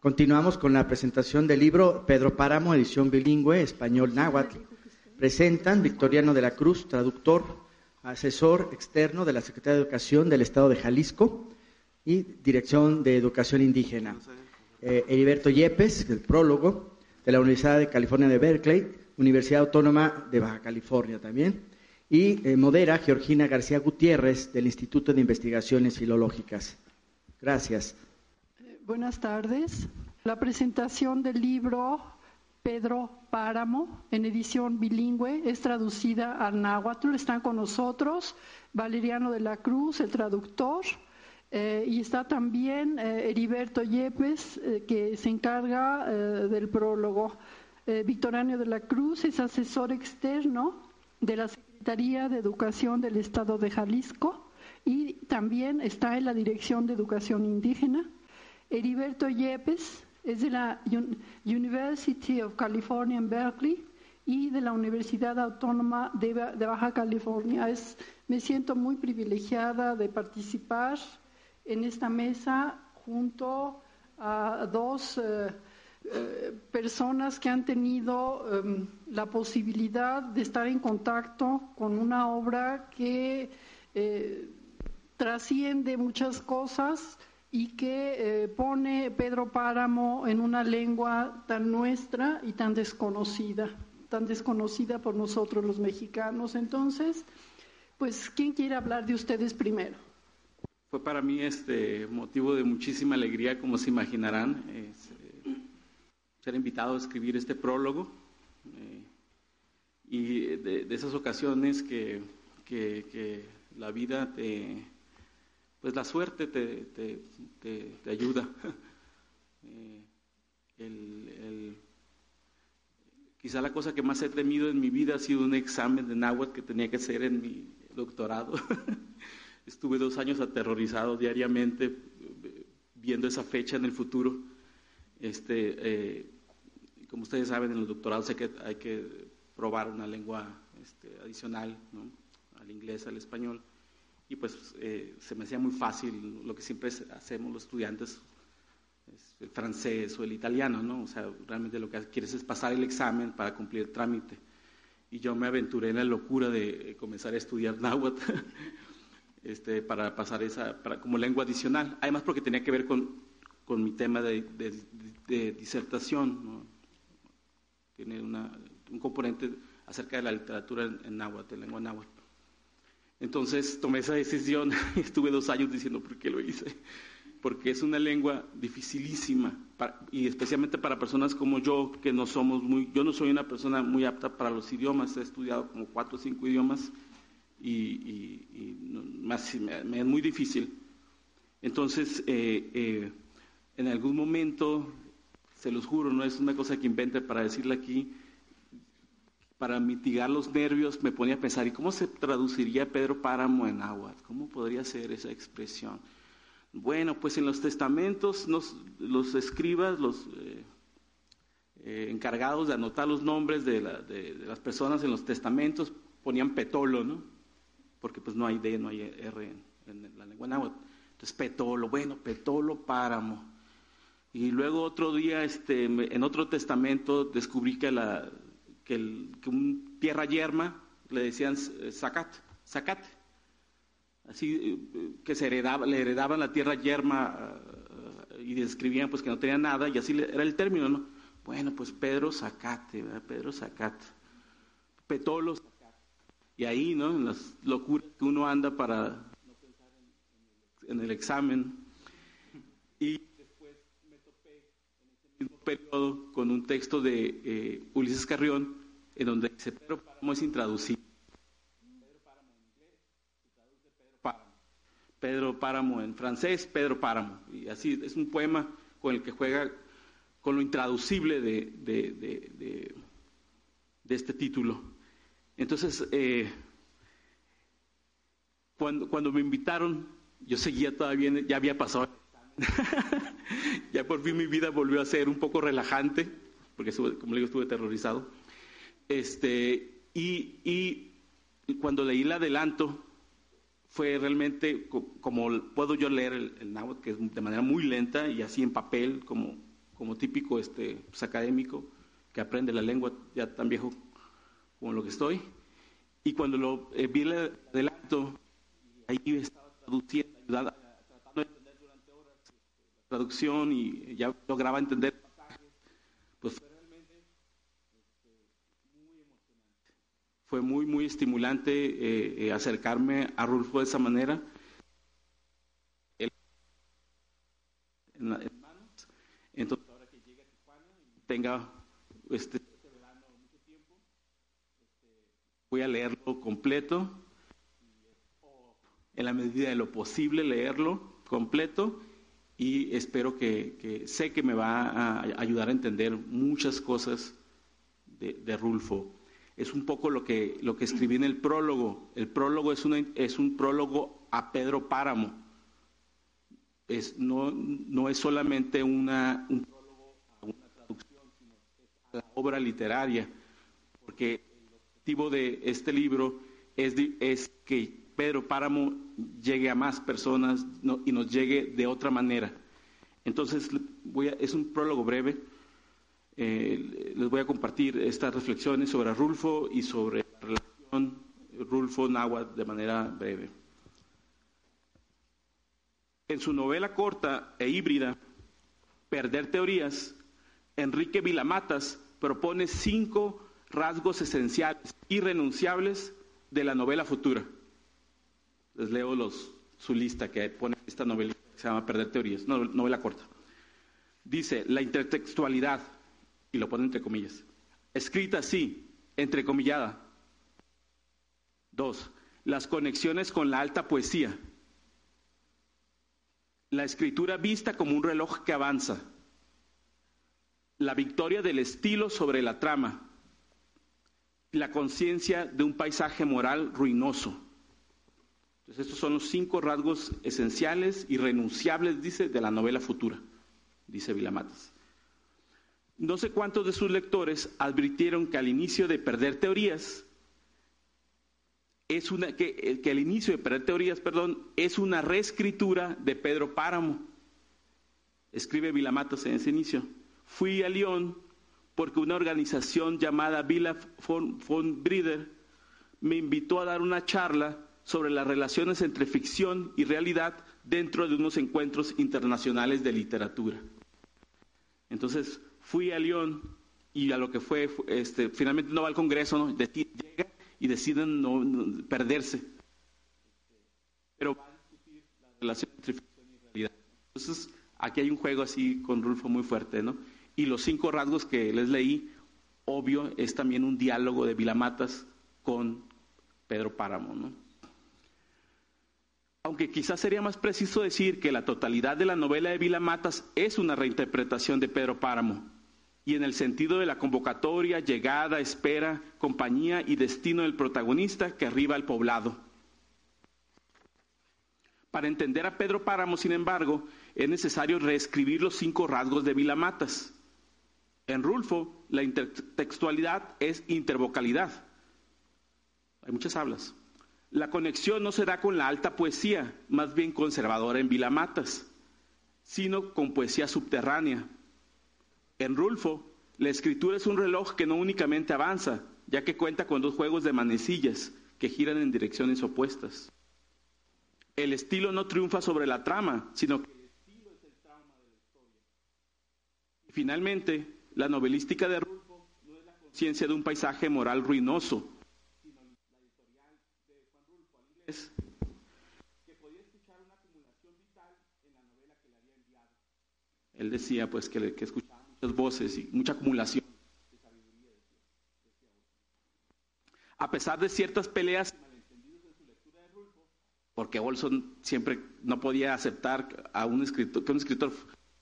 Continuamos con la presentación del libro Pedro Páramo, edición bilingüe, español-náhuatl. Presentan Victoriano de la Cruz, traductor, asesor externo de la Secretaría de Educación del Estado de Jalisco y Dirección de Educación Indígena. Eh, Heriberto Yepes, el prólogo, de la Universidad de California de Berkeley, Universidad Autónoma de Baja California también. Y eh, modera Georgina García Gutiérrez, del Instituto de Investigaciones Filológicas. Gracias. Buenas tardes. La presentación del libro Pedro Páramo, en edición bilingüe, es traducida al náhuatl. Están con nosotros Valeriano de la Cruz, el traductor, eh, y está también eh, Heriberto Yepes, eh, que se encarga del prólogo. Victoriano de la Cruz es asesor externo de la Secretaría de Educación del Estado de Jalisco y también está en la Dirección de Educación Indígena. Heriberto Yepes es de la University of California en Berkeley y de la Universidad Autónoma de, Baja California. Es, me siento muy privilegiada de participar en esta mesa junto a dos eh, eh, personas que han tenido em, la posibilidad de estar en contacto con una obra que eh, trasciende muchas cosas y que eh, pone Pedro Páramo en una lengua tan nuestra y tan desconocida, tan desconocida por nosotros los mexicanos. Entonces, pues, ¿quién quiere hablar de ustedes primero? Fue para mí este motivo de muchísima alegría, como se imaginarán, eh, ser invitado a escribir este prólogo eh, y de, esas ocasiones que, que la vida te pues la suerte te, te, ayuda. Eh, quizá la cosa que más he temido en mi vida ha sido un examen de náhuatl que tenía que hacer en mi doctorado. Estuve dos años aterrorizado diariamente viendo esa fecha en el futuro. Este, eh, como ustedes saben, en los doctorados hay que, hay que probar una lengua este, adicional, al inglés, al español y pues eh, se me hacía muy fácil lo que siempre hacemos los estudiantes, el francés o el italiano, ¿no? O sea, realmente lo que quieres es pasar el examen para cumplir el trámite. Y yo me aventuré en la locura de comenzar a estudiar náhuatl este, para pasar esa, para, como lengua adicional. Además porque tenía que ver con, con mi tema de, de, disertación, ¿no? Tiene una, un componente acerca de la literatura en, en náhuatl, en lengua náhuatl. Entonces tomé esa decisión y estuve dos años diciendo por qué lo hice. Porque es una lengua dificilísima y especialmente para personas como yo, que no somos muy, yo no soy una persona muy apta para los idiomas, he estudiado como cuatro o cinco idiomas y, más, me, es muy difícil. Entonces, eh, eh, en algún momento, se los juro, no es una cosa que invente para decirle aquí, para mitigar los nervios, me ponía a pensar, ¿y cómo se traduciría Pedro Páramo en agua? ¿Cómo podría ser esa expresión? Bueno, pues en los testamentos los escribas, los eh, eh, encargados de anotar los nombres de, las personas en los testamentos ponían petolo, ¿no? Porque pues no hay D, no hay R en, la lengua náhuatl. Entonces petolo, bueno, petolo páramo. Y luego otro día, este, en otro testamento descubrí que la, que, el, un tierra yerma le decían zacat, eh, zacate. Así eh, que se heredaba, le heredaban la tierra yerma eh, y describían pues que no tenía nada y así era el término, ¿no? Bueno, pues Pedro Zacate, Pedro Zacate. Petolo Y ahí, ¿no? En las locuras que uno anda para no pensar en, el examen. Y después me topé en ese mismo periodo con un texto de Ulises Carrión en donde dice Pedro Páramo es intraducible. Pedro Páramo en inglés traduce Pedro Páramo. Pedro Páramo en francés, Pedro Páramo. Y así es un poema con el que juega con lo intraducible de, de, de, de este título. Entonces, eh, cuando, cuando me invitaron, yo seguía todavía, ya había pasado. ya por fin mi vida volvió a ser un poco relajante, porque como le digo, estuve terrorizado. Este, y, cuando leí el adelanto, fue realmente como puedo yo leer el, el náhuatl, que es de manera muy lenta y así en papel, como, como típico este, pues, académico que aprende la lengua ya tan viejo como lo que estoy. Y cuando lo eh, vi el adelanto, ahí estaba traduciendo, ayudando, tratando de entender durante horas este, la traducción y ya lograba entender pasajes, pues fue realmente este, muy emocionante. Fue muy, muy estimulante eh, eh, acercarme a Rulfo de esa manera. Entonces, ahora que llegue Tijuana tenga este, este mucho tiempo, este, voy a leerlo completo, en la medida de lo posible leerlo completo y espero que, sé que me va a ayudar a entender muchas cosas de, Rulfo. Es un poco lo que, lo que escribí en el prólogo. El prólogo es, una, es un prólogo a Pedro Páramo. Es, no, no es solamente una, un prólogo a una traducción, sino a la obra literaria, porque el objetivo de este libro es, es que Pedro Páramo llegue a más personas no, y nos llegue de otra manera. Entonces, voy a, es un prólogo breve. Eh, les voy a compartir estas reflexiones sobre Rulfo y sobre la relación Rulfo-Náhuatl de manera breve. En su novela corta e híbrida, Perder Teorías, Enrique Vilamatas propone cinco rasgos esenciales, irrenunciables de la novela futura. Les leo los, su lista que pone esta novela que se llama Perder Teorías, novela corta. Dice, la intertextualidad, y lo pone entre comillas, escrita así, entrecomillada. Dos, las conexiones con la alta poesía. La escritura vista como un reloj que avanza. La victoria del estilo sobre la trama. La conciencia de un paisaje moral ruinoso. Entonces, estos son los cinco rasgos esenciales y renunciables, dice, de la novela futura, dice Vilamatas. No sé cuántos de sus lectores advirtieron que al inicio de Perder Teorías, es una, que, que el inicio de Perder Teorías, perdón, es una reescritura de Pedro Páramo. Escribe Vilamatas en ese inicio. Fui a Lyon porque una organización llamada Villa von, von Brider me invitó a dar una charla sobre las relaciones entre ficción y realidad dentro de unos encuentros internacionales de literatura. Entonces fui a Lyon y a lo que fue, este, finalmente no va al Congreso, ¿no? Llega y deciden no, perderse. Pero va a discutir la relación entre ficción y realidad. Entonces aquí hay un juego así con Rulfo muy fuerte, ¿no? Y los cinco rasgos que les leí, obvio, es también un diálogo de Vilamatas con Pedro Páramo, ¿no? aunque quizás sería más preciso decir que la totalidad de la novela de Vila Matas es una reinterpretación de Pedro Páramo, y en el sentido de la convocatoria, llegada, espera, compañía y destino del protagonista que arriba al poblado. Para entender a Pedro Páramo, sin embargo, es necesario reescribir los cinco rasgos de Vila Matas. En Rulfo, la intertextualidad es intervocalidad. Hay muchas hablas. La conexión no se da con la alta poesía, más bien conservadora en Vilamatas, sino con poesía subterránea. En Rulfo, la escritura es un reloj que no únicamente avanza, ya que cuenta con dos juegos de manecillas que giran en direcciones opuestas. El estilo no triunfa sobre la trama, sino que el estilo es el trauma de la historia. Y finalmente, la novelística de Rulfo no es la conciencia de un paisaje moral ruinoso, que podía escuchar una acumulación vital en la novela que le había enviado. Él decía pues que, que escuchaba muchas voces y mucha acumulación de decía A pesar de ciertas peleas de porque Olson siempre no podía aceptar a un escritor, que un escritor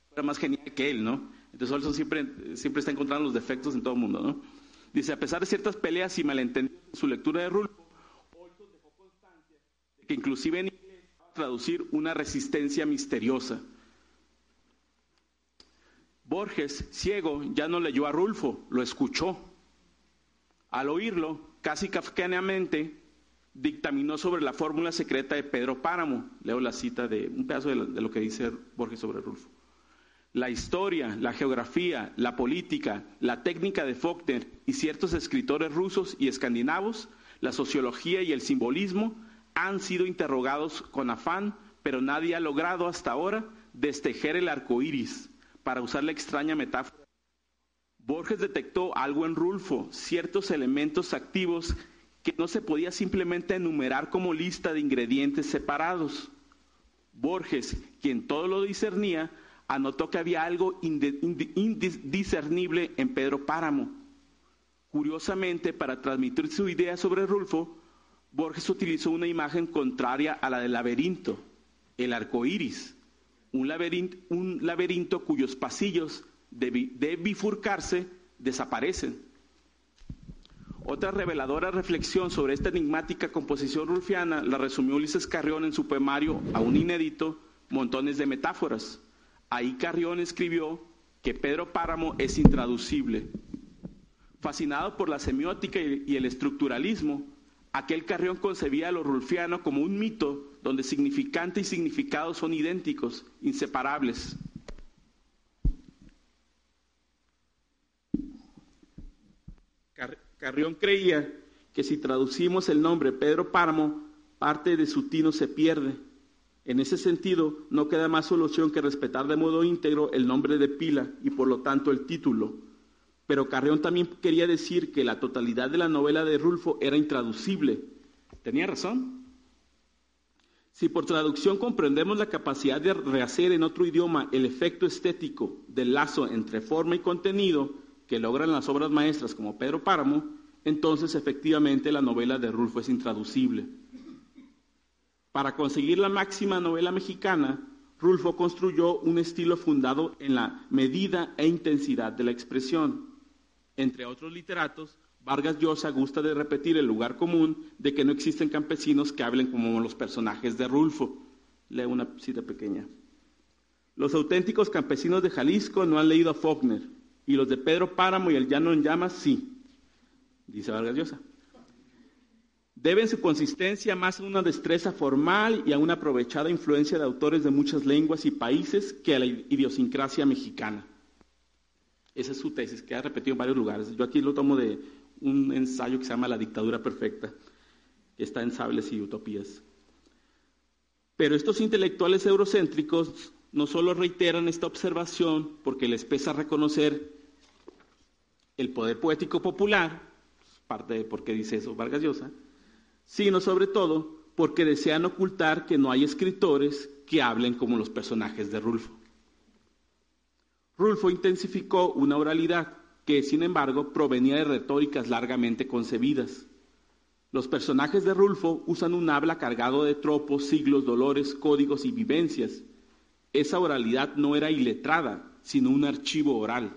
fuera más genial que él, ¿no? Entonces Olson siempre, siempre está encontrando los defectos en todo el mundo, ¿no? Dice, a pesar de ciertas peleas y malentendidos en su lectura de Rulfo, que inclusive en inglés traducir una resistencia misteriosa. Borges, ciego, ya no leyó a Rulfo, lo escuchó. Al oírlo, casi kafkianamente, dictaminó sobre la fórmula secreta de Pedro Páramo. Leo la cita de un pedazo de lo, que dice Borges sobre Rulfo. la historia, la geografía, la política, la técnica de Faulkner y ciertos escritores rusos y escandinavos, la sociología y el simbolismo han sido interrogados con afán, pero nadie ha logrado hasta ahora destejer el arco iris, para usar la extraña metáfora. Borges detectó algo en Rulfo, ciertos elementos activos que no se podía simplemente enumerar como lista de ingredientes separados. Borges, quien todo lo discernía, anotó que había algo indiscernible en Pedro Páramo. Curiosamente, para transmitir su idea sobre Rulfo, Borges utilizó una imagen contraria a la del laberinto, el arco iris, un laberinto, cuyos pasillos de, de bifurcarse desaparecen. Otra reveladora reflexión sobre esta enigmática composición rulfiana la resumió Ulises Carrión en su poemario, aún inédito, Montones de Metáforas. Ahí Carrión escribió que Pedro Páramo es intraducible. Fascinado por la semiótica y el estructuralismo, aquel Carrión concebía a lo rulfiano como un mito donde significante y significado son idénticos, inseparables. Carrión creía que si traducimos el nombre Pedro Páramo, parte de su tino se pierde en ese sentido, no queda más solución que respetar de modo íntegro el nombre de pila y por lo tanto el título. Pero Carreón también quería decir que la totalidad de la novela de Rulfo era intraducible. ¿Tenía razón? Si por traducción comprendemos la capacidad de rehacer en otro idioma el efecto estético del lazo entre forma y contenido que logran las obras maestras como Pedro Páramo, entonces efectivamente la novela de Rulfo es intraducible. Para conseguir la máxima novela mexicana, Rulfo construyó un estilo fundado en la medida e intensidad de la expresión. Entre otros literatos, Vargas Llosa gusta de repetir el lugar común de que no existen campesinos que hablen como los personajes de Rulfo. Leo una cita pequeña. Los auténticos campesinos de Jalisco no han leído a Faulkner, y los de Pedro Páramo y el Llano en Llamas sí, dice Vargas Llosa. Deben su consistencia más a una destreza formal y a una aprovechada influencia de autores de muchas lenguas y países que a la idiosincrasia mexicana. Esa es su tesis, que ha repetido en varios lugares. Yo aquí lo tomo de un ensayo que se llama La dictadura perfecta, que está en Sables y Utopías. Pero estos intelectuales eurocéntricos no solo reiteran esta observación porque les pesa reconocer el poder poético popular, parte de por qué dice eso Vargas Llosa, sino sobre todo porque desean ocultar que no hay escritores que hablen como los personajes de Rulfo. Rulfo intensificó una oralidad que, sin embargo, provenía de retóricas largamente concebidas. Los personajes de Rulfo usan un habla cargado de tropos, siglos, dolores, códigos y vivencias. Esa oralidad no era iletrada, sino un archivo oral.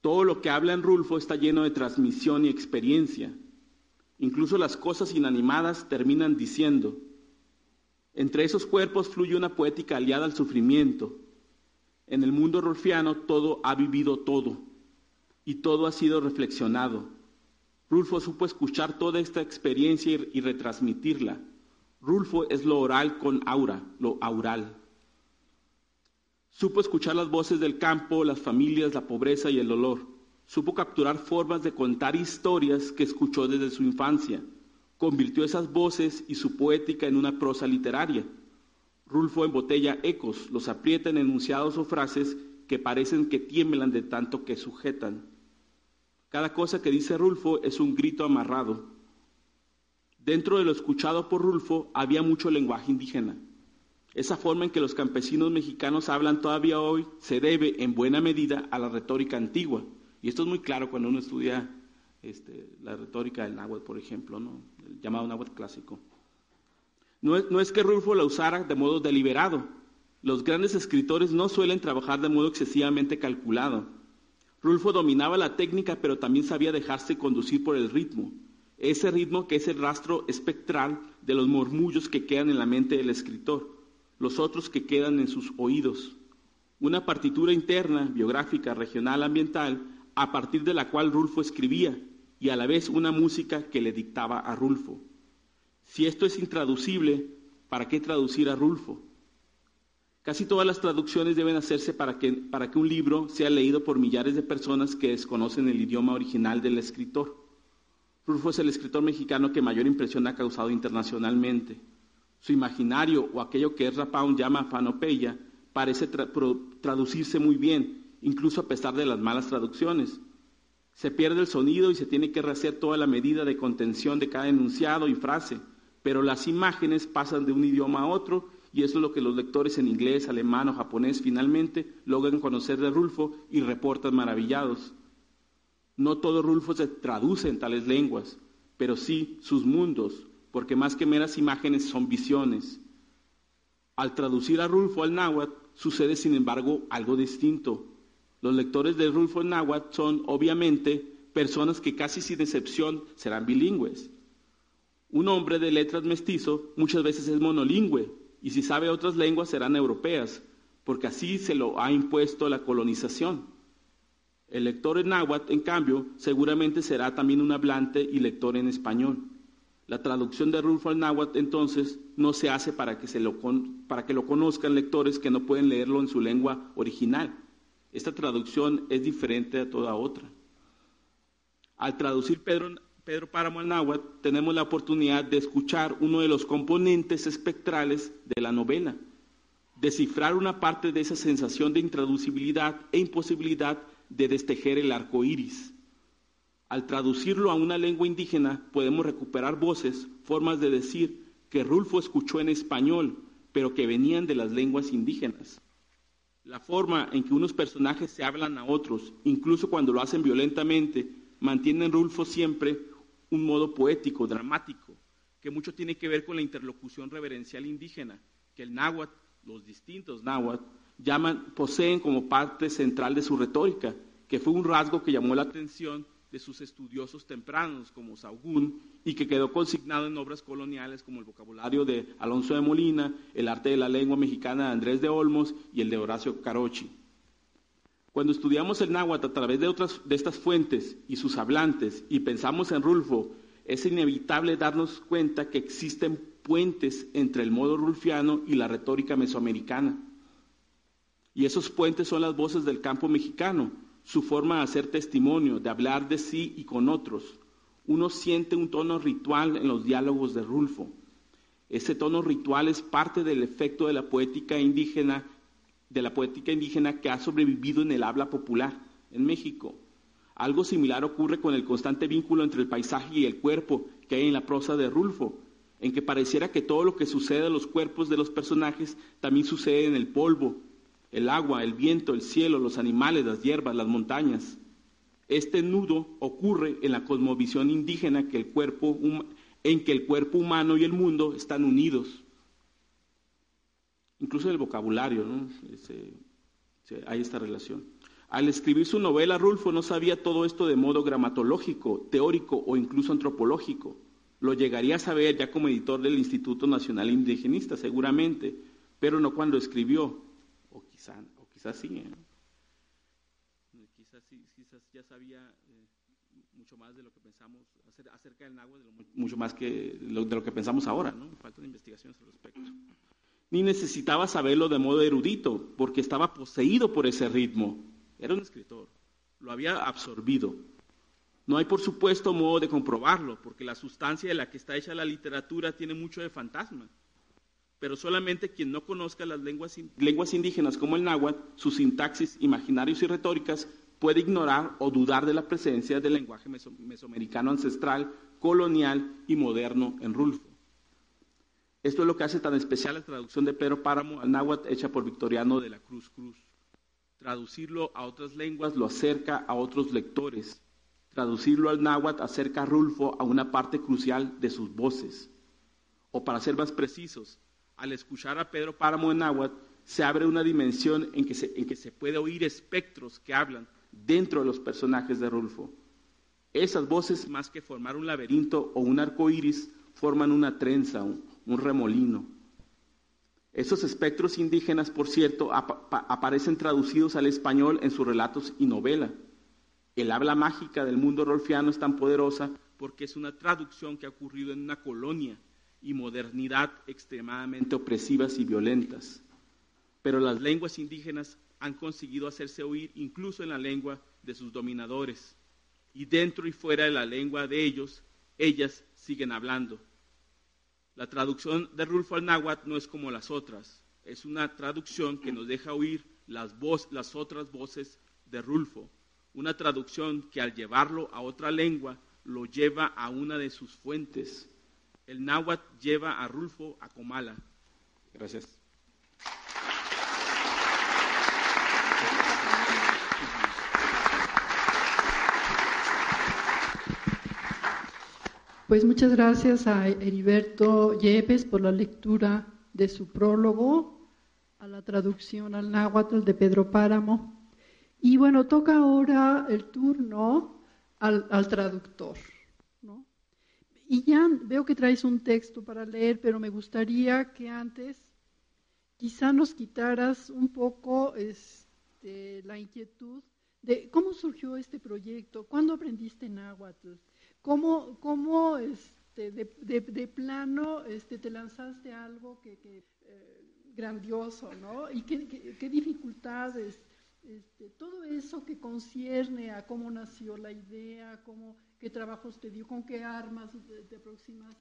Todo lo que habla en Rulfo está lleno de transmisión y experiencia. Incluso las cosas inanimadas terminan diciendo, entre esos cuerpos fluye una poética aliada al sufrimiento. En el mundo rulfiano todo ha vivido todo y todo ha sido reflexionado. Rulfo supo escuchar toda esta experiencia y, retransmitirla. Rulfo es lo oral con aura, lo aural. Supo escuchar las voces del campo, las familias, la pobreza y el dolor supo capturar formas de contar historias que escuchó desde su infancia. Convirtió esas voces y su poética en una prosa literaria. Rulfo embotella ecos, los aprieta en enunciados o frases que parecen que tiemblan de tanto que sujetan. Cada cosa que dice Rulfo es un grito amarrado. Dentro de lo escuchado por Rulfo había mucho lenguaje indígena. Esa forma en que los campesinos mexicanos hablan todavía hoy se debe en buena medida a la retórica antigua y esto es muy claro cuando uno estudia este, la retórica del náhuatl, por ejemplo, ¿no? el llamado náhuatl clásico. No es, que Rulfo la usara de modo deliberado. Los grandes escritores no suelen trabajar de modo excesivamente calculado. Rulfo dominaba la técnica, pero también sabía dejarse conducir por el ritmo. Ese ritmo que es el rastro espectral de los murmullos que quedan en la mente del escritor, los otros que quedan en sus oídos. Una partitura interna, biográfica, regional, ambiental, a partir de la cual Rulfo escribía y a la vez una música que le dictaba a Rulfo. Si esto es intraducible, ¿para qué traducir a Rulfo? Casi todas las traducciones deben hacerse para que, para que un libro sea leído por millares de personas que desconocen el idioma original del escritor. Rulfo es el escritor mexicano que mayor impresión ha causado internacionalmente. Su imaginario o aquello que Ezra Pound llama panopeya parece traducirse muy bien, incluso a pesar de las malas traducciones. Se pierde el sonido y se tiene que rehacer toda la medida de contención de cada enunciado y frase, pero las imágenes pasan de un idioma a otro y eso es lo que los lectores en inglés, alemán o japonés finalmente logran conocer de Rulfo y reportan maravillados. No todo Rulfo se traduce en tales lenguas, pero sí sus mundos, porque más que meras imágenes son visiones. Al traducir a Rulfo al náhuatl sucede sin embargo algo distinto. Los lectores de Rulfo náhuatl son obviamente personas que casi sin excepción serán bilingües. Un hombre de letras mestizo muchas veces es monolingüe, y si sabe otras lenguas serán europeas, porque así se lo ha impuesto la colonización. El lector en náhuatl, en cambio, seguramente será también un hablante y lector en español. La traducción de Rulfo al náhuatl, entonces, no se hace para que, se lo para que lo conozcan lectores que no pueden leerlo en su lengua original. Esta traducción es diferente a toda otra. Al traducir Pedro Pedro Páramo al náhuatl, tenemos la oportunidad de escuchar uno de los componentes espectrales de la novela, descifrar una parte de esa sensación de intraducibilidad e imposibilidad de destejer el arco iris. Al traducirlo a una lengua indígena, podemos recuperar voces, formas de decir que Rulfo escuchó en español, pero que venían de las lenguas indígenas. La forma en que unos personajes se hablan a otros, incluso cuando lo hacen violentamente, mantienen Rulfo siempre un modo poético, dramático, que mucho tiene que ver con la interlocución reverencial indígena, que el náhuatl, los distintos náhuatl, llaman, poseen como parte central de su retórica, que fue un rasgo que llamó la atención de sus estudiosos tempranos como Saugún y que quedó consignado en obras coloniales como el vocabulario de Alonso de Molina, el arte de la lengua mexicana de Andrés de Olmos y el de Horacio Carochi. Cuando estudiamos el náhuatl a través de, otras, de estas fuentes y sus hablantes y pensamos en Rulfo, es inevitable darnos cuenta que existen puentes entre el modo rulfiano y la retórica mesoamericana. Y esos puentes son las voces del campo mexicano, su forma de hacer testimonio, de hablar de sí y con otros. Uno siente un tono ritual en los diálogos de Rulfo. Ese tono ritual es parte del efecto de la poética indígena de la poética indígena que ha sobrevivido en el habla popular en México. Algo similar ocurre con el constante vínculo entre el paisaje y el cuerpo que hay en la prosa de Rulfo, en que pareciera que todo lo que sucede en los cuerpos de los personajes también sucede en el polvo, el agua, el viento, el cielo, los animales, las hierbas, las montañas. Este nudo ocurre en la cosmovisión indígena que el cuerpo, en que el cuerpo humano y el mundo están unidos incluso en el vocabulario, ¿no? hay esta relación. Al escribir su novela, Rulfo no sabía todo esto de modo gramatológico, teórico o incluso antropológico. Lo llegaría a saber ya como editor del Instituto Nacional Indigenista, seguramente, pero no cuando escribió. O quizás o quizás sí. ¿eh? Quizás, quizás, ya sabía eh, mucho más de lo que pensamos acerca del náhuatl, mucho más que de lo que pensamos ahora. ¿no? Faltan investigaciones al respecto ni necesitaba saberlo de modo erudito, porque estaba poseído por ese ritmo. Era un escritor, lo había absorbido. No hay, por supuesto, modo de comprobarlo, porque la sustancia de la que está hecha la literatura tiene mucho de fantasma. Pero solamente quien no conozca las lenguas, indígenas como el náhuatl, sus sintaxis, imaginarios y retóricas, puede ignorar o dudar de la presencia del lenguaje mesoamericano ancestral, colonial y moderno en Rulfo. Esto es lo que hace tan especial la traducción de Pedro Páramo al náhuatl hecha por Victoriano de la Cruz Cruz. Traducirlo a otras lenguas lo acerca a otros lectores. Traducirlo al náhuatl acerca a Rulfo a una parte crucial de sus voces. O para ser más precisos, al escuchar a Pedro Páramo en náhuatl, se abre una dimensión en que, se, en puede oír espectros que hablan dentro de los personajes de Rulfo. Esas voces, más que formar un laberinto o un arco iris, forman una trenza, un remolino. Esos espectros indígenas, por cierto, aparecen traducidos al español en sus relatos y novela. El habla mágica del mundo rolfiano es tan poderosa porque es una traducción que ha ocurrido en una colonia y modernidad extremadamente opresivas y violentas. pero las lenguas indígenas han conseguido hacerse oír incluso en la lengua de sus dominadores. Y dentro y fuera de la lengua de ellos, ellas siguen hablando. La traducción de Rulfo al náhuatl no es como las otras. Es una traducción que nos deja oír las, otras voces de Rulfo. Una traducción que al llevarlo a otra lengua lo lleva a una de sus fuentes. El náhuatl lleva a Rulfo a Comala. Gracias. Pues muchas gracias a Heriberto Yepes por la lectura de su prólogo, a la traducción al náhuatl de Pedro Páramo. Y bueno, toca ahora el turno al, traductor. Y ya veo que traes un texto para leer, pero me gustaría que antes quizá nos quitaras un poco este, la inquietud de cómo surgió este proyecto, cuándo aprendiste náhuatl, ¿Cómo, cómo este, de, de, plano este, te lanzaste algo que, que eh, grandioso, ¿no? Y qué, qué, dificultades, este, todo eso que concierne a cómo nació la idea, cómo, qué trabajos te dio, con qué armas te, te aproximas.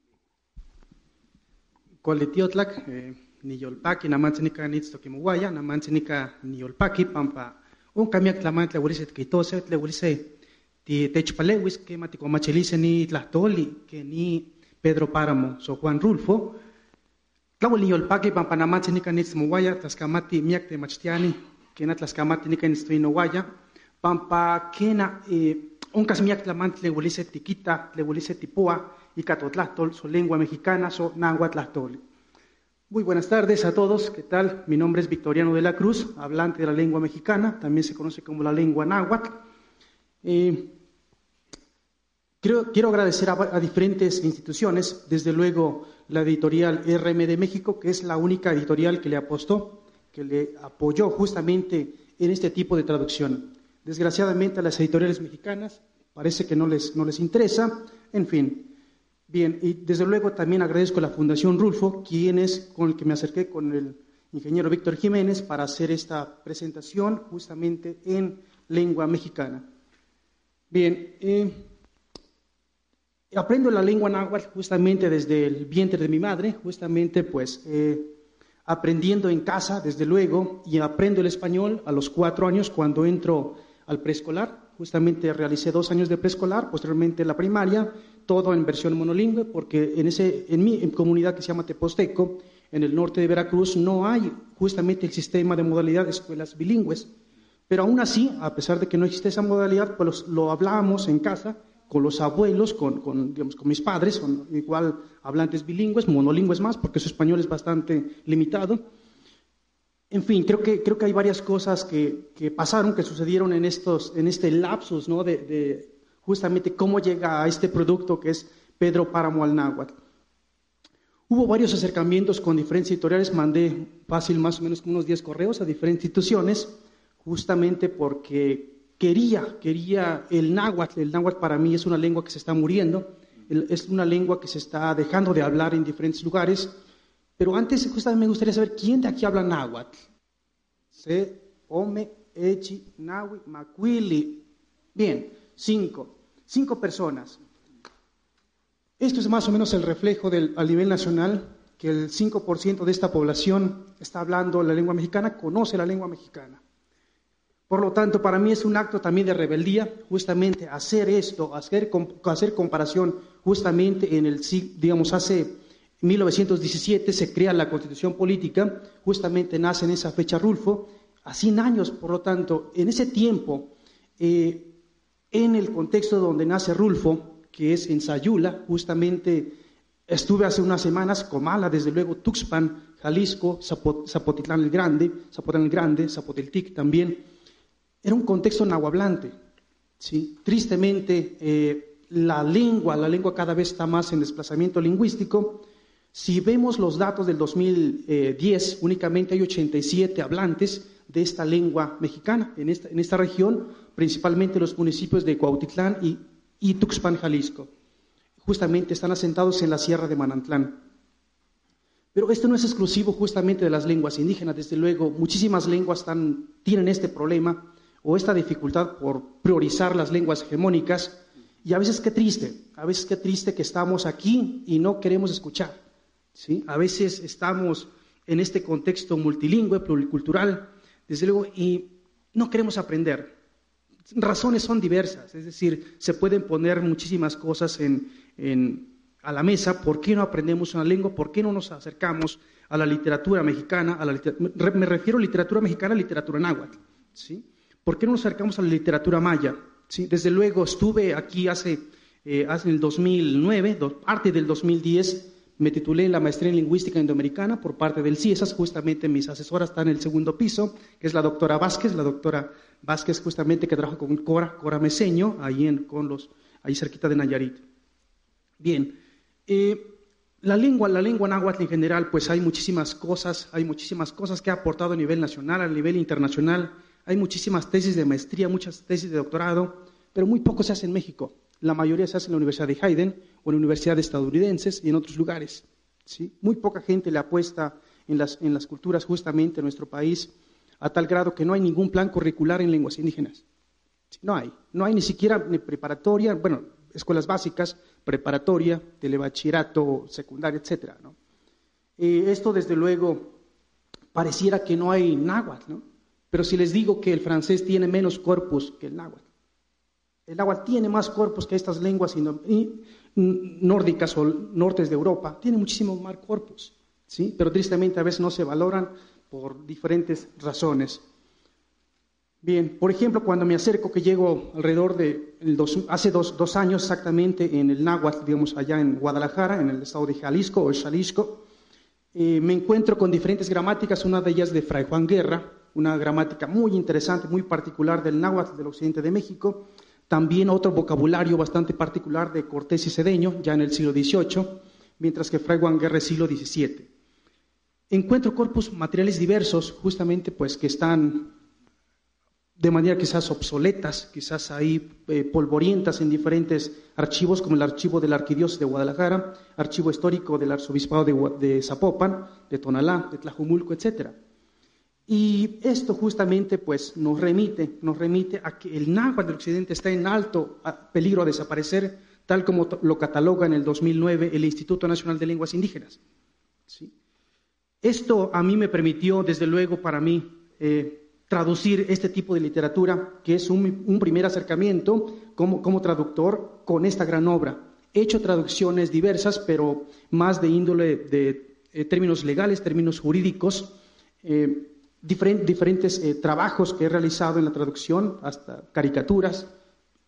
Cualitiotlak, eh, niyolpaki, namantznika nitztokimuwaya, namantznika niyolpaki, pampa, un kamiak tlamantla uliset kitose, tle ulisei, ti techpalewis que maticuamachelice ni tlahtoli que ni Pedro Páramo so Juan Rulfo tlawali yolpaki pampanamati nika nitzmuwaya tlaskamati miak te machtiani kena tlaskamati nika nitztuinowaya pampa kena eh, oncas miak tlamantli tlewulise tikita tlewulise tipua ika totlahtol su lengua mexicana so náhuatl tlahtoli muy buenas tardes a todos, ¿qué tal? Mi nombre es Victoriano de la Cruz, hablante de la lengua mexicana, también se conoce como la lengua náhuatl. Eh, quiero, agradecer a, diferentes instituciones, desde luego la editorial RM de México, que es la única editorial que le apostó, que le apoyó justamente en este tipo de traducción. Desgraciadamente a las editoriales mexicanas parece que no les, no les interesa, en fin. Bien, y desde luego también agradezco a la Fundación Rulfo, quien es con el que me acerqué con el ingeniero Víctor Jiménez para hacer esta presentación justamente en lengua mexicana. Bien, eh, aprendo la lengua náhuatl justamente desde el vientre de mi madre, justamente pues eh, aprendiendo en casa, desde luego, y aprendo el español a los cuatro años cuando entro al preescolar. Justamente realicé dos años de preescolar, posteriormente la primaria, todo en versión monolingüe, porque en, ese, en mi comunidad que se llama Teposteco, en el norte de Veracruz, no hay justamente el sistema de modalidad de escuelas bilingües. Pero aún así, a pesar de que no existe esa modalidad, pues lo hablábamos en casa con los abuelos, con, digamos, con mis padres, son igual hablantes bilingües, monolingües más, porque su español es bastante limitado. En fin, creo que, creo que hay varias cosas que, que pasaron, que sucedieron en, estos, en este lapsus ¿no? de, de, justamente cómo llega a este producto que es Pedro Páramo al Náhuatl. Hubo varios acercamientos con diferentes editoriales, mandé fácil más o menos unos 10 correos a diferentes instituciones justamente porque quería, quería el náhuatl. El náhuatl para mí es una lengua que se está muriendo, es una lengua que se está dejando de hablar en diferentes lugares. Pero antes, justamente me gustaría saber quién de aquí habla náhuatl. Se, Ome, Echi, Nahui, Macuili. Bien, cinco. Cinco personas. Esto es más o menos el reflejo del, a nivel nacional, que el 5% de esta población está hablando la lengua mexicana, conoce la lengua mexicana. Por lo tanto, para mí es un acto también de rebeldía, justamente hacer esto, hacer, hacer comparación, justamente en el, digamos, hace 1917 se crea la constitución política, justamente nace en esa fecha Rulfo, a 100 años, por lo tanto, en ese tiempo, eh, en el contexto donde nace Rulfo, que es en Sayula, justamente estuve hace unas semanas, Comala, desde luego Tuxpan, Jalisco, Zapotitlán el Grande, Zapotlán el Grande, Zapotiltic también, era un contexto nahuablante. ¿sí? Tristemente, eh, la lengua, la lengua cada vez está más en desplazamiento lingüístico. Si vemos los datos del 2010, únicamente hay 87 hablantes de esta lengua mexicana en esta, en región, principalmente los municipios de Cuautitlán y, y Tuxpan, Jalisco. Justamente están asentados en la Sierra de Manantlán. Pero esto no es exclusivo justamente de las lenguas indígenas, desde luego, muchísimas lenguas tienen este problema o esta dificultad por priorizar las lenguas hegemónicas y a veces qué triste, a veces qué triste que estamos aquí y no queremos escuchar. ¿sí? A veces estamos en este contexto multilingüe, pluricultural, desde luego, y no queremos aprender. Razones son diversas, es decir, se pueden poner muchísimas cosas a la mesa. ¿Por qué no aprendemos una lengua? ¿Por qué no nos acercamos a la literatura mexicana? me refiero a literatura mexicana, literatura náhuatl. ¿sí? ¿Por qué no nos acercamos a la literatura maya? ¿Sí? Desde luego, estuve aquí hace, eh, hace el 2009, parte del 2010, me titulé la maestría en lingüística indoamericana por parte del CIESAS, justamente mis asesoras están en el segundo piso, que es la doctora Vázquez, la doctora Vázquez justamente que trabaja con Cora, Cora Meseño, ahí, en, con los, ahí cerquita de Nayarit. Bien, eh, la lengua, la lengua náhuatl en general, pues hay muchísimas cosas, hay muchísimas cosas que ha aportado a nivel nacional, a nivel internacional, hay muchísimas tesis de maestría, muchas tesis de doctorado, pero muy poco se hace en México. La mayoría se hace en la Universidad de Hayden o en universidades estadounidenses y en otros lugares. ¿sí? Muy poca gente le apuesta en las, en las culturas justamente en nuestro país, a tal grado que no hay ningún plan curricular en lenguas indígenas. No hay. No hay ni siquiera ni preparatoria, bueno, escuelas básicas, preparatoria, telebachillerato, secundaria, etc. ¿no? esto, desde luego, pareciera que no hay náhuatl, ¿no? Pero si les digo que el francés tiene menos corpus que el náhuatl, el náhuatl tiene más corpus que estas lenguas nórdicas o nortes de Europa, tiene muchísimo más corpus, ¿sí? Pero tristemente a veces no se valoran por diferentes razones. Bien, por ejemplo, cuando me acerco, que llego alrededor de hace dos, años exactamente en el náhuatl, digamos, allá en Guadalajara, en el estado de Jalisco o Jalisco, eh, me encuentro con diferentes gramáticas, una de ellas de Fray Juan Guerra, una gramática muy interesante, muy particular del náhuatl del occidente de México, también otro vocabulario bastante particular de Cortés y Cedeño, ya en el siglo XVIII, mientras que Fray Juan Guerra siglo XVII. Encuentro corpus materiales diversos, justamente pues que están de manera quizás obsoletas, quizás ahí eh, polvorientas en diferentes archivos, como el archivo del Arquidiócesis de Guadalajara, archivo histórico del Arzobispado de, Zapopan, de Tonalá, de Tlajumulco, etcétera. Y esto justamente pues, nos remite, nos remite a que el náhuatl del occidente está en alto peligro a desaparecer, tal como lo cataloga en el 2009 el Instituto Nacional de Lenguas Indígenas. Esto a mí me permitió, desde luego, para mí, eh, traducir este tipo de literatura, que es un, primer acercamiento como, como, traductor con esta gran obra. He hecho traducciones diversas, pero más de índole de eh, términos legales, términos jurídicos. Eh, diferentes eh, trabajos que he realizado en la traducción, hasta caricaturas.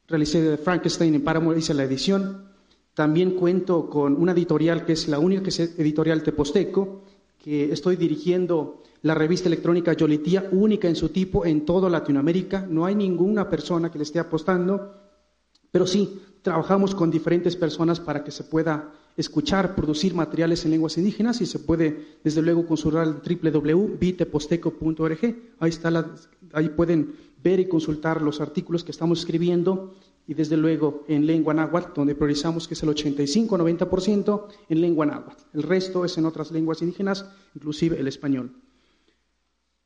Realicé Frankenstein en Paramount, hice la edición. También cuento con una editorial que es la única editorial Teposteco, que estoy dirigiendo la revista electrónica Yolitía, única en su tipo en toda Latinoamérica. No hay ninguna persona que le esté apostando, pero sí trabajamos con diferentes personas para que se pueda escuchar, producir materiales en lenguas indígenas y se puede, desde luego, consultar www.viteposteco.org. Ahí, ahí pueden ver y consultar los artículos que estamos escribiendo y, desde luego, en lengua náhuatl, donde priorizamos que es el 85-90% en lengua náhuatl. El resto es en otras lenguas indígenas, inclusive el español.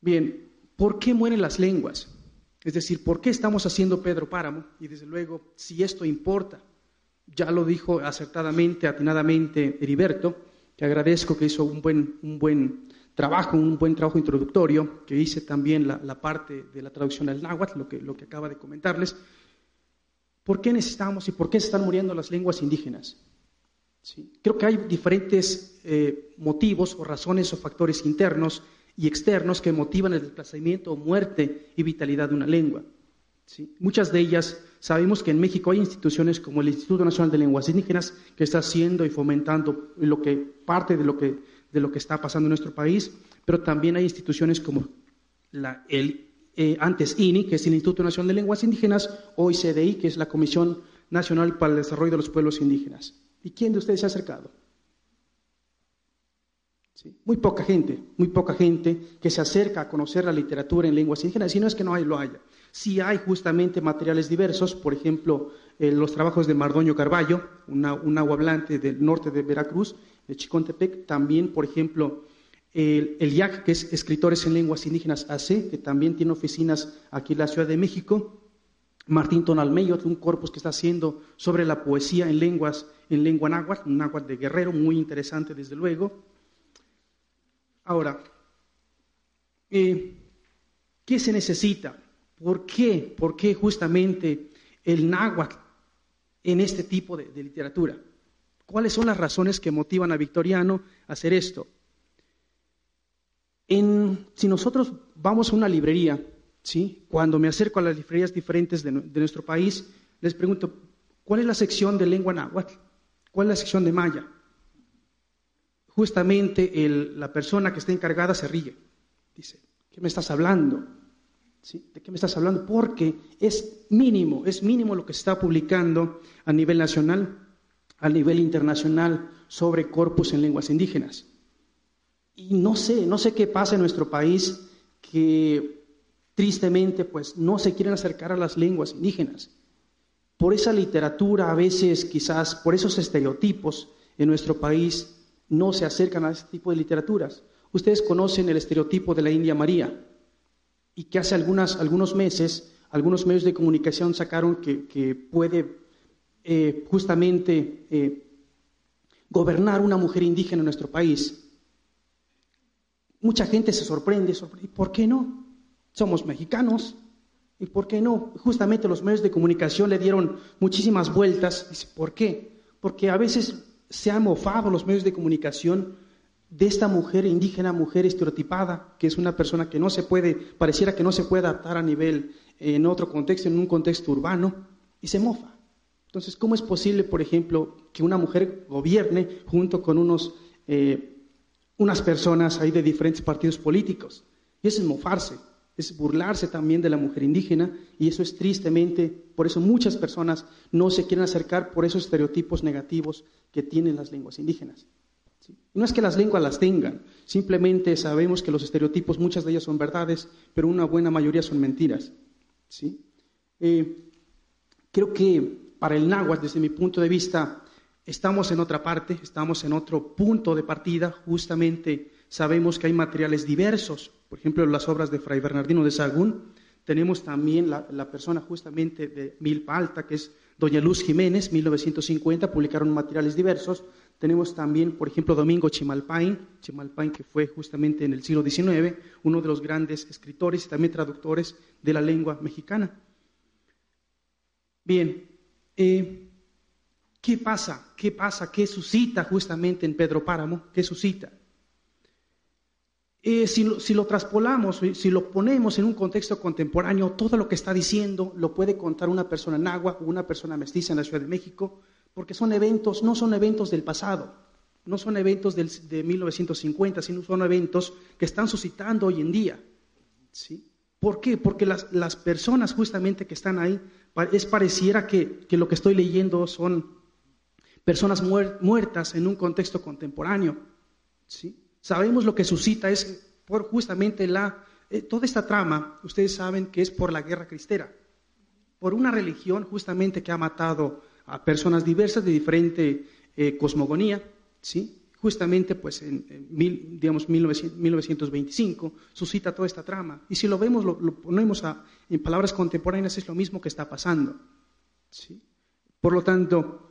Bien, ¿por qué mueren las lenguas? Es decir, ¿por qué estamos haciendo Pedro Páramo? Y desde luego, si esto importa. Ya lo dijo acertadamente, atinadamente Heriberto, que agradezco que hizo un buen, un buen trabajo, un buen trabajo introductorio, que hice también la, parte de la traducción al náhuatl, lo que, lo que acaba de comentarles. ¿Por qué necesitamos y por qué se están muriendo las lenguas indígenas? Creo que hay diferentes eh, motivos o razones o factores internos y externos que motivan el desplazamiento, muerte y vitalidad de una lengua. Muchas de ellas sabemos que en México hay instituciones como el Instituto Nacional de Lenguas Indígenas que está haciendo y fomentando lo que, parte de lo que, de lo que está pasando en nuestro país, pero también hay instituciones como la, el eh, antes INI, que es el Instituto Nacional de Lenguas Indígenas, o ICDI, que es la Comisión Nacional para el Desarrollo de los Pueblos Indígenas. ¿Y quién de ustedes se ha acercado? Muy poca gente, muy poca gente que se acerca a conocer la literatura en lenguas indígenas, si no es que no hay, lo haya. Si hay justamente materiales diversos, por ejemplo, eh, los trabajos de Mardoño Carballo, un agua hablante del norte de Veracruz, de Chicontepec, también, por ejemplo, el, el IAC, que es Escritores en Lenguas Indígenas AC, que también tiene oficinas aquí en la Ciudad de México, Martín Tonalmeyo, un corpus que está haciendo sobre la poesía en lenguas, en lengua náhuatl, un náhuatl de guerrero, muy interesante desde luego. Ahora, eh, ¿qué se necesita? ¿Por qué? ¿Por qué justamente el náhuatl en este tipo de, literatura? ¿Cuáles son las razones que motivan a Victoriano a hacer esto? si nosotros vamos a una librería, ¿sí? cuando me acerco a las librerías diferentes de, nuestro país, les pregunto, ¿cuál es la sección de lengua náhuatl? ¿Cuál es la sección de maya? Justamente la persona que está encargada se ríe. Dice, ¿qué me estás hablando? ¿De qué me estás hablando? Porque es mínimo, es mínimo lo que se está publicando a nivel nacional, a nivel internacional sobre corpus en lenguas indígenas. Y no sé, no sé qué pasa en nuestro país que tristemente pues no se quieren acercar a las lenguas indígenas. Por esa literatura a veces quizás, por esos estereotipos en nuestro país no se acercan a este tipo de literaturas. Ustedes conocen el estereotipo de la India María y que hace algunos meses algunos medios de comunicación sacaron que, puede eh, justamente eh, gobernar una mujer indígena en nuestro país. Mucha gente se sorprende, ¿y por qué no? Somos mexicanos, ¿y por qué no? Justamente los medios de comunicación le dieron muchísimas vueltas. ¿Por qué? Porque a veces se han mofado los medios de comunicación de esta mujer indígena, mujer estereotipada, que es una persona que no se puede, pareciera que no se puede adaptar a nivel, en otro contexto, en un contexto urbano, y se mofa. Entonces, ¿cómo es posible, por ejemplo, que una mujer gobierne junto con unos, eh, unas personas ahí de diferentes partidos políticos? Y es mofarse, es burlarse también de la mujer indígena, y eso es tristemente, por eso muchas personas no se quieren acercar por esos estereotipos negativos que tienen las lenguas indígenas. No es que las lenguas las tengan, simplemente sabemos que los estereotipos, muchas de ellas son verdades, pero una buena mayoría son mentiras. ¿sí? Eh, creo que para el náhuatl, desde mi punto de vista, estamos en otra parte, estamos en otro punto de partida, justamente sabemos que hay materiales diversos, por ejemplo, las obras de Fray Bernardino de Sagún, tenemos también la, persona justamente de Milpa Alta, que es Doña Luz Jiménez, 1950, publicaron materiales diversos. Tenemos también, por ejemplo, Domingo Chimalpain, Chimalpain que fue justamente en el siglo XIX, uno de los grandes escritores y también traductores de la lengua mexicana. Bien, eh, ¿qué pasa? ¿Qué pasa? ¿Qué suscita justamente en Pedro Páramo? ¿Qué suscita? Eh, si, lo, traspolamos, si lo ponemos en un contexto contemporáneo, todo lo que está diciendo lo puede contar una persona náhuatl o una persona mestiza en la Ciudad de México, porque son eventos, no son eventos del pasado, no son eventos de 1950, sino son eventos que están suscitando hoy en día. ¿sí? ¿Por qué? Porque las, personas justamente que están ahí, es pareciera que, lo que estoy leyendo son personas muertas en un contexto contemporáneo. ¿sí? Sabemos lo que suscita es por justamente la, eh, toda esta trama, ustedes saben que es por la guerra cristera, por una religión justamente que ha matado a personas diversas de diferente eh, cosmogonía, ¿sí? justamente pues en, digamos 1925 suscita toda esta trama y si lo vemos lo, ponemos en palabras contemporáneas es lo mismo que está pasando ¿sí? por lo tanto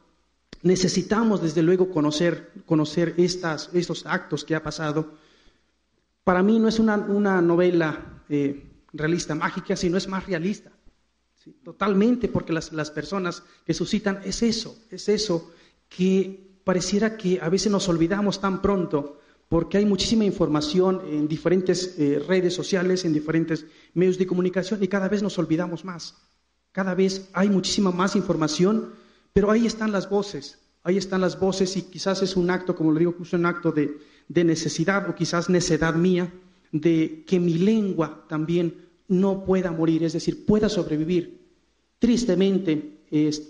necesitamos desde luego conocer, conocer estos actos que ha pasado. Para mí no es una, novela eh, realista mágica, sino es más realista. Totalmente, porque las, las, personas que suscitan es eso, es eso que pareciera que a veces nos olvidamos tan pronto, porque hay muchísima información en diferentes eh, redes sociales, en diferentes medios de comunicación, y cada vez nos olvidamos más. Cada vez hay muchísima más información pero ahí están las voces, ahí están las voces y quizás es un acto, como lo digo, es un acto de, necesidad o quizás necedad mía de que mi lengua también no pueda morir, es decir, pueda sobrevivir. Tristemente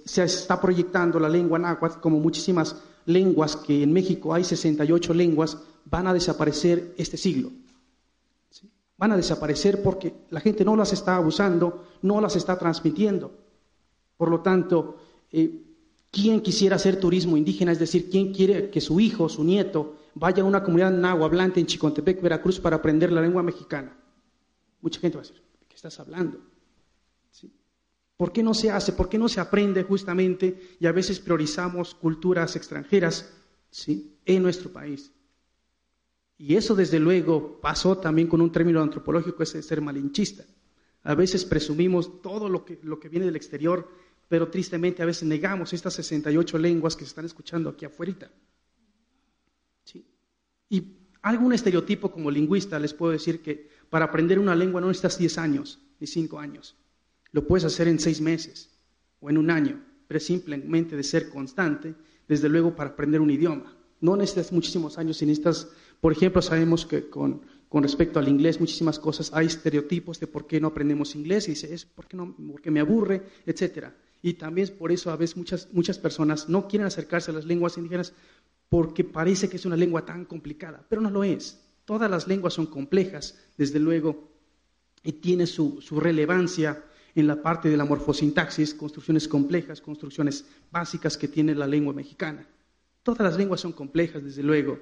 se está proyectando la lengua náhuatl como muchísimas lenguas, que en México hay 68 lenguas, van a desaparecer este siglo. Van a desaparecer porque la gente no las está abusando, no las está transmitiendo. Por lo tanto, eh, ¿quién quisiera hacer turismo indígena? Es decir, ¿quién quiere que su hijo, su nieto, vaya a una comunidad hablante en Chicontepec, Veracruz, para aprender la lengua mexicana? Mucha gente va a decir, ¿de qué estás hablando? ¿Por qué no se hace? ¿Por qué no se aprende justamente y a veces priorizamos culturas extranjeras ¿sí? en nuestro país? Y eso desde luego pasó también con un término antropológico, ese ser malinchista. A veces presumimos todo lo que, lo que viene del exterior, pero tristemente a veces negamos estas 68 lenguas que se están escuchando aquí afuera. ¿Sí? Y algún estereotipo como lingüista les puedo decir que para aprender una lengua no necesitas 10 años ni 5 años. Lo puedes hacer en 6 meses o en un año, pero simplemente de ser constante, desde luego para aprender un idioma. No necesitas muchísimos años, si necesitas, por ejemplo, sabemos que con, con respecto al inglés, muchísimas cosas, hay estereotipos de por qué no aprendemos inglés, y dice, es porque, no, porque me aburre, etcétera. Y también por eso a veces muchas, muchas personas no quieren acercarse a las lenguas indígenas porque parece que es una lengua tan complicada, pero no lo es. Todas las lenguas son complejas, desde luego, y tiene su, su relevancia en la parte de la morfosintaxis, construcciones complejas, construcciones básicas que tiene la lengua mexicana. Todas las lenguas son complejas, desde luego,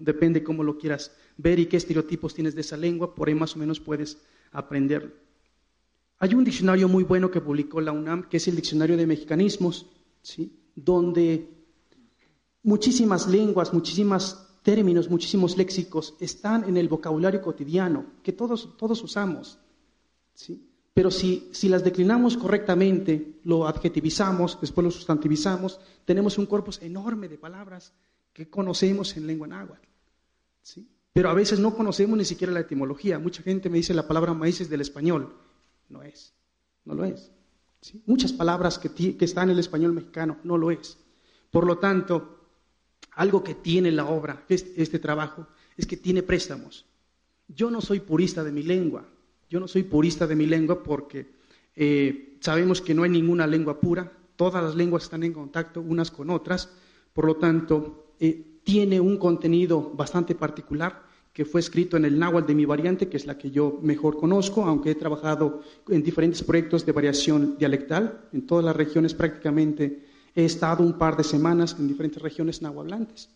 depende cómo lo quieras ver y qué estereotipos tienes de esa lengua, por ahí más o menos puedes aprenderlo. Hay un diccionario muy bueno que publicó la UNAM, que es el Diccionario de Mexicanismos, ¿sí? donde muchísimas lenguas, muchísimos términos, muchísimos léxicos están en el vocabulario cotidiano que todos, todos usamos. ¿sí? Pero si, si, las declinamos correctamente, lo adjetivizamos, después lo sustantivizamos, tenemos un corpus enorme de palabras que conocemos en lengua náhuatl. ¿sí? Pero a veces no conocemos ni siquiera la etimología. Mucha gente me dice la palabra maíz es del español. No es, no lo es. Muchas palabras que, que están en el español mexicano no lo es. Por lo tanto, algo que tiene la obra, este, trabajo, es que tiene préstamos. Yo no soy purista de mi lengua, yo no soy purista de mi lengua porque eh, sabemos que no hay ninguna lengua pura, todas las lenguas están en contacto unas con otras, por lo tanto, eh, tiene un contenido bastante particular que fue escrito en el náhuatl de mi variante, que es la que yo mejor conozco, aunque he trabajado en diferentes proyectos de variación dialectal, en todas las regiones prácticamente he estado un par de semanas en diferentes regiones nahuablantes.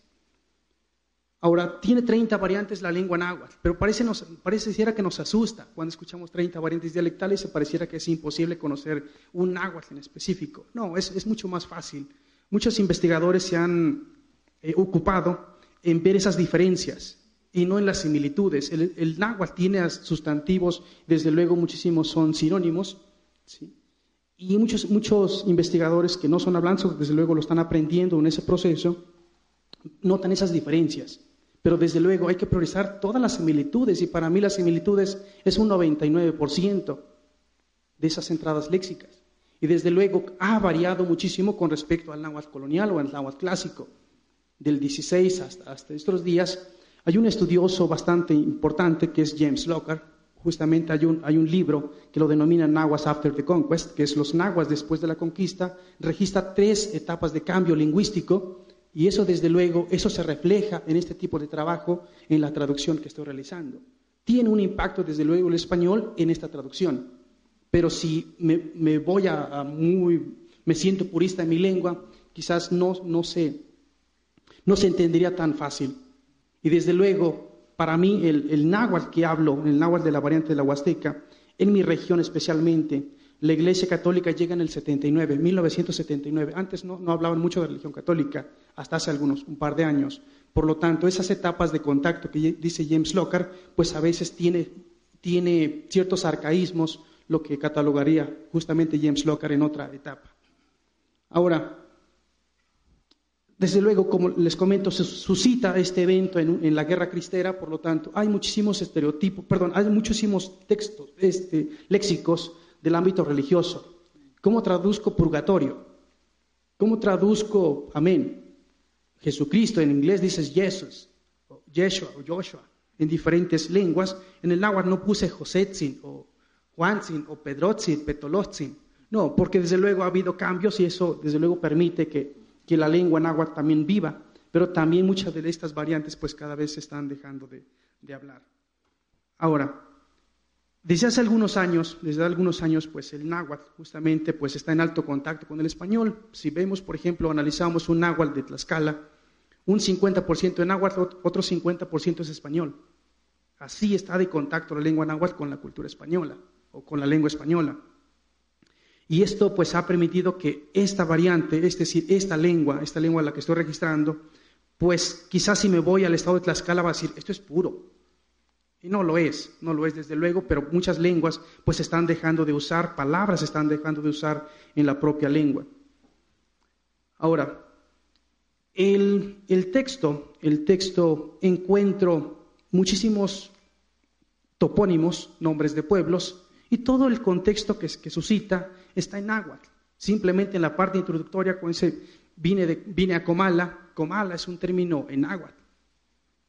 Ahora, tiene 30 variantes la lengua náhuatl, pero parece nos, que nos asusta cuando escuchamos 30 variantes dialectales, se pareciera que es imposible conocer un náhuatl en específico. No, es, mucho más fácil. Muchos investigadores se han eh, ocupado en ver esas diferencias y no en las similitudes. El, náhuatl tiene sustantivos, desde luego muchísimos son sinónimos, y muchos, muchos investigadores que no son hablantes, desde luego lo están aprendiendo en ese proceso, notan esas diferencias. Pero desde luego hay que priorizar todas las similitudes y para mí las similitudes es un 99% de esas entradas léxicas. Y desde luego ha variado muchísimo con respecto al náhuatl colonial o al náhuatl clásico. Del 16 hasta, hasta estos días hay un estudioso bastante importante que es James Locker. Justamente hay un, hay un libro que lo denomina Nahuas After the Conquest, que es los nahuas después de la conquista. Registra tres etapas de cambio lingüístico y eso, desde luego, eso se refleja en este tipo de trabajo, en la traducción que estoy realizando. Tiene un impacto, desde luego, el español en esta traducción. Pero si me, voy a, muy, me siento purista en mi lengua, quizás no, no, se, no se entendería tan fácil. Y desde luego, para mí, el, náhuatl que hablo, el náhuatl de la variante de la Huasteca, en mi región especialmente, la Iglesia Católica llega en el 79, 1979. Antes no, no hablaban mucho de religión católica, hasta hace algunos, un par de años. Por lo tanto, esas etapas de contacto que dice James Locker, pues a veces tiene, tiene ciertos arcaísmos, lo que catalogaría justamente James Locker en otra etapa. Ahora, desde luego, como les comento, se suscita este evento en, la guerra cristera, por lo tanto, hay muchísimos estereotipos, perdón, hay muchísimos textos, este, léxicos del ámbito religioso. ¿Cómo traduzco purgatorio? ¿Cómo traduzco amén? Jesucristo en inglés dices Jesus, o Yeshua o Joshua, en diferentes lenguas. En el náhuatl no puse Josetzin o Juanzin o Pedrotzin, Petolotzin. No, porque desde luego ha habido cambios y eso desde luego permite que, que la lengua náhuatl también viva. pero también muchas de estas variantes pues cada vez se están dejando de, de hablar. Ahora, desde hace algunos años, desde algunos años, pues el náhuatl justamente pues está en alto contacto con el español. Si vemos, por ejemplo, analizamos un náhuatl de Tlaxcala, un 50% de náhuatl, otro 50% es español. Así está de contacto la lengua náhuatl con la cultura española o con la lengua española. Y esto pues ha permitido que esta variante, es decir, esta lengua, esta lengua a la que estoy registrando, pues quizás si me voy al estado de Tlaxcala va a decir, esto es puro, y no lo es, no lo es desde luego, pero muchas lenguas pues están dejando de usar, palabras están dejando de usar en la propia lengua. Ahora, el, el texto, el texto encuentro muchísimos topónimos, nombres de pueblos, y todo el contexto que, que suscita está en náhuatl. Simplemente en la parte introductoria, con ese vine, de, vine a Comala, Comala es un término en náhuatl.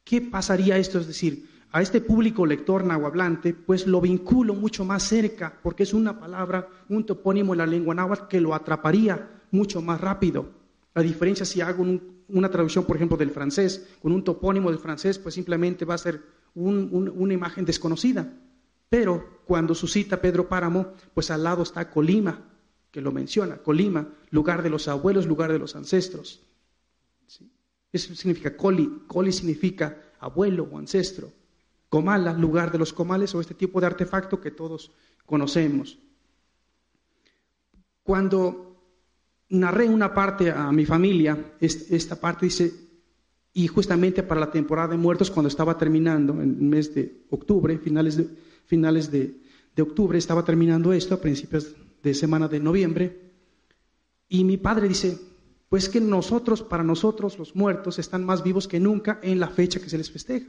¿Qué pasaría esto? Es decir, a este público lector nahuablante, pues lo vinculo mucho más cerca, porque es una palabra, un topónimo en la lengua náhuatl que lo atraparía mucho más rápido. La diferencia si hago una traducción, por ejemplo, del francés, con un topónimo del francés, pues simplemente va a ser una imagen desconocida. Pero cuando suscita Pedro Páramo, pues al lado está Colima, que lo menciona, Colima, lugar de los abuelos, lugar de los ancestros. Eso significa coli, coli significa abuelo o ancestro. Comala, lugar de los comales o este tipo de artefacto que todos conocemos. Cuando narré una parte a mi familia, esta parte dice, y justamente para la temporada de muertos, cuando estaba terminando, en el mes de octubre, finales de, finales de, octubre, estaba terminando esto, a principios de semana de noviembre, y mi padre dice, pues que nosotros, para nosotros los muertos, están más vivos que nunca en la fecha que se les festeja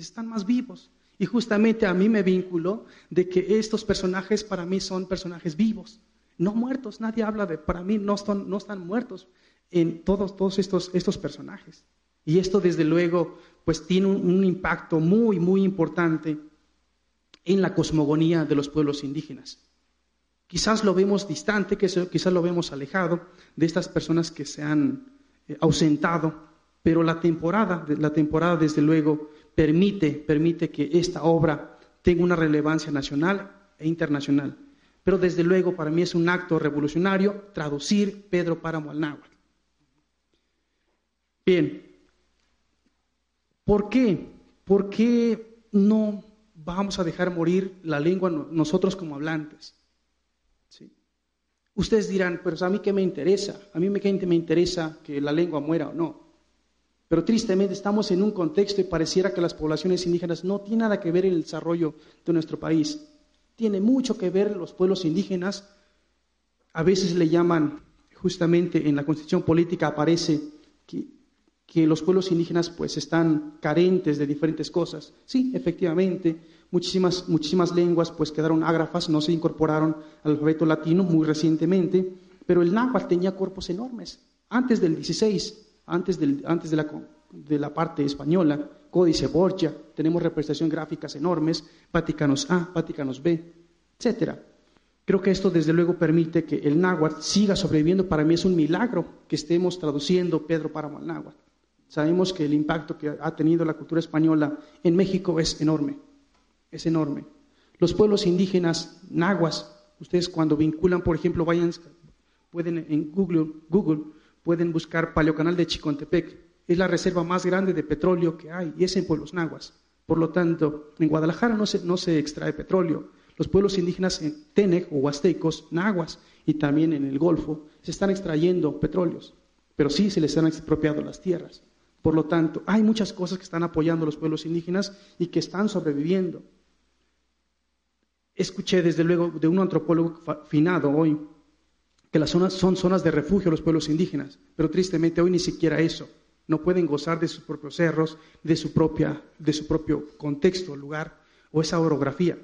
están más vivos. Y justamente a mí me vinculó de que estos personajes para mí son personajes vivos, no muertos. Nadie habla de, para mí no están, no están muertos en todos, todos estos, estos personajes. Y esto desde luego pues tiene un, impacto muy, muy importante en la cosmogonía de los pueblos indígenas. Quizás lo vemos distante, quizás lo vemos alejado de estas personas que se han eh, ausentado, pero la temporada, la temporada desde luego permite, permite que esta obra tenga una relevancia nacional e internacional. Pero desde luego para mí es un acto revolucionario traducir Pedro Páramo al náhuatl. Bien, ¿por qué? ¿Por qué no vamos a dejar morir la lengua nosotros como hablantes? ¿Sí? Ustedes dirán, pero a mí qué me interesa, a mí me interesa que la lengua muera o no. Pero tristemente estamos en un contexto y pareciera que las poblaciones indígenas no tienen nada que ver en el desarrollo de nuestro país. Tiene mucho que ver los pueblos indígenas. A veces le llaman, justamente en la constitución política aparece que, que los pueblos indígenas pues están carentes de diferentes cosas. Sí, efectivamente, muchísimas, muchísimas lenguas pues quedaron ágrafas, no se incorporaron al alfabeto latino muy recientemente, pero el náhuatl tenía cuerpos enormes. Antes del 16 antes, antes de, la, de, la, parte española, Códice Borgia, tenemos representación gráficas enormes, Vaticanos A, Vaticanos B, etc. Creo que esto desde luego permite que el náhuatl siga sobreviviendo. Para mí es un milagro que estemos traduciendo Pedro Páramo al náhuatl. Sabemos que el impacto que ha tenido la cultura española en México es enorme, es enorme. Los pueblos indígenas nahuas, ustedes cuando vinculan, por ejemplo, vayan, pueden en Google, Google pueden buscar Paleocanal de Chicontepec. Es la reserva más grande de petróleo que hay y es en pueblos nahuas. Por lo tanto, en Guadalajara no se, no se extrae petróleo. Los pueblos indígenas en Tenec o huastecos, nahuas y también en el Golfo se están extrayendo petróleos, pero sí se les han expropiado las tierras. Por lo tanto, hay muchas cosas que están apoyando a los pueblos indígenas y que están sobreviviendo. Escuché desde luego de un antropólogo finado hoy que las zonas son zonas de refugio los pueblos indígenas, pero tristemente hoy ni siquiera eso. No pueden gozar de sus propios cerros, de su, propia, de su propio contexto, lugar o esa orografía,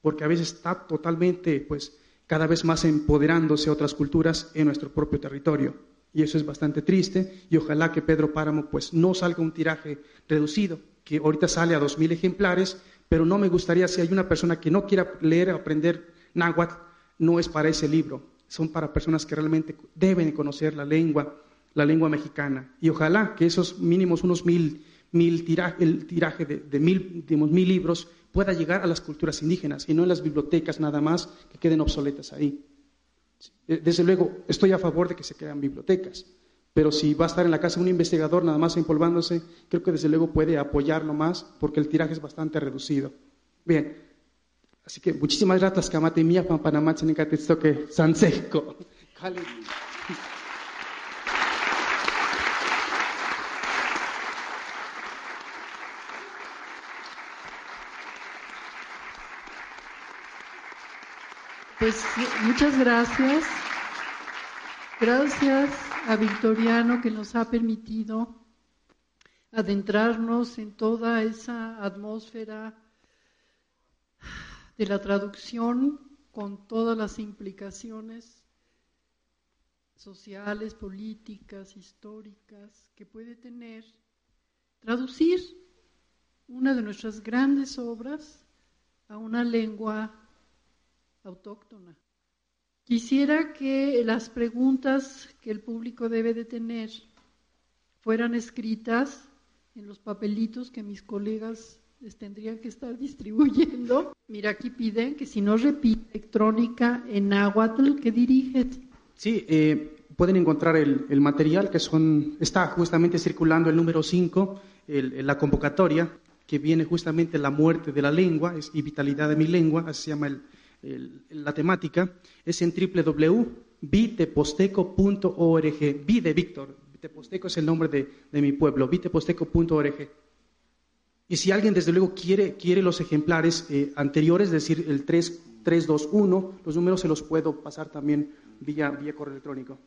porque a veces está totalmente, pues, cada vez más empoderándose otras culturas en nuestro propio territorio. Y eso es bastante triste y ojalá que Pedro Páramo pues no salga un tiraje reducido, que ahorita sale a dos mil ejemplares, pero no me gustaría si hay una persona que no quiera leer o aprender náhuatl, no es para ese libro son para personas que realmente deben conocer la lengua la lengua mexicana. Y ojalá que esos mínimos unos mil, mil tiraje, el tiraje de, mil, digamos, mil libros pueda llegar a las culturas indígenas y no en las bibliotecas nada más que queden obsoletas ahí. Eh, desde luego, estoy a favor de que se crean bibliotecas, pero si va a estar en la casa un investigador nada más empolvándose, creo que desde luego puede apoyarlo más porque el tiraje es bastante reducido. Bien, así que muchísimas gracias, Kamate Mía, Panamá, que Sanseco. Pues muchas gracias. Gracias a Victoriano que nos ha permitido adentrarnos en toda esa atmósfera de la traducción con todas las implicaciones sociales, políticas, históricas que puede tener traducir una de nuestras grandes obras a una lengua autóctona. Quisiera que las preguntas que el público debe de tener fueran escritas en los papelitos que mis colegas les tendrían que estar distribuyendo. Mira, aquí piden que si no repite electrónica en náhuatl, que diriges. Sí, eh, pueden encontrar el, material que son, está justamente circulando el número 5, la convocatoria, que viene justamente la muerte de la lengua y vitalidad de mi lengua, así se llama el, la temática, es en www.viteposteco.org. Vi de Víctor, Viteposteco es el nombre de, de mi pueblo, viteposteco.org. Y si alguien desde luego quiere, quiere los ejemplares eh, anteriores, es decir, el 3, 321, los números se los puedo pasar también vía, vía correo electrónico,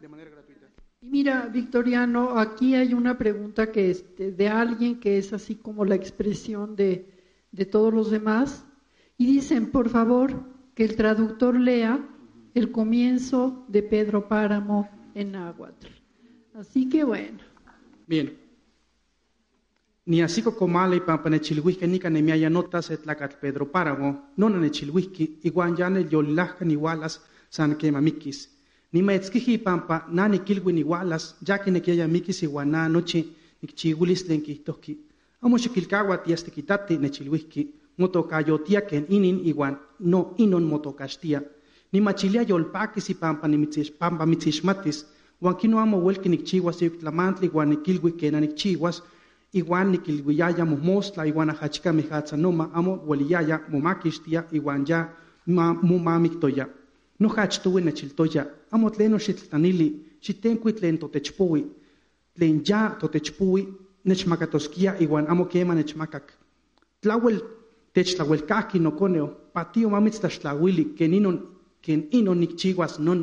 de manera gratuita. Y mira, Victoriano, aquí hay una pregunta que es de, alguien que es así como la expresión de, de todos los demás, y dicen, por favor, que el traductor lea el comienzo de Pedro Páramo en náhuatl. Así que bueno. Bien. Ni así como male pampa nechilhuisque ni canemiaya notas etlacat Pedro Páramo, no nechilhuisque, igual ya ne yolilajcan igualas san quema mikis. Ni maetzkiji pampa na nikilwin igualas, ya que nequiaya mikis igual na noche nikchigulis lenquihtoki. Amo xikilkawa tiastikitati nechilhuisque motokayotia ken inin iwan no inon motokastia. Ni machilia yolpakis y pampa ni pampa mitzishmatis, wan kino amo welki nikchiwas yuklamantli wan nikilwi kena nikchiwas, iwan nikilwiyaya momostla iwan ahachika amo weliyaya momakistia iwan ya momamiktoya. No hachtuwi nechiltoya, amo tleno xitltanili, xitenkuit tlen totechpuwi, tlen ya totechpuwi nechmakatoskia iwan amo kema nechmakak. Tlawel techtlauelcahki noconeo, patio mamitz ken inon, ken inon nikchiuas nona.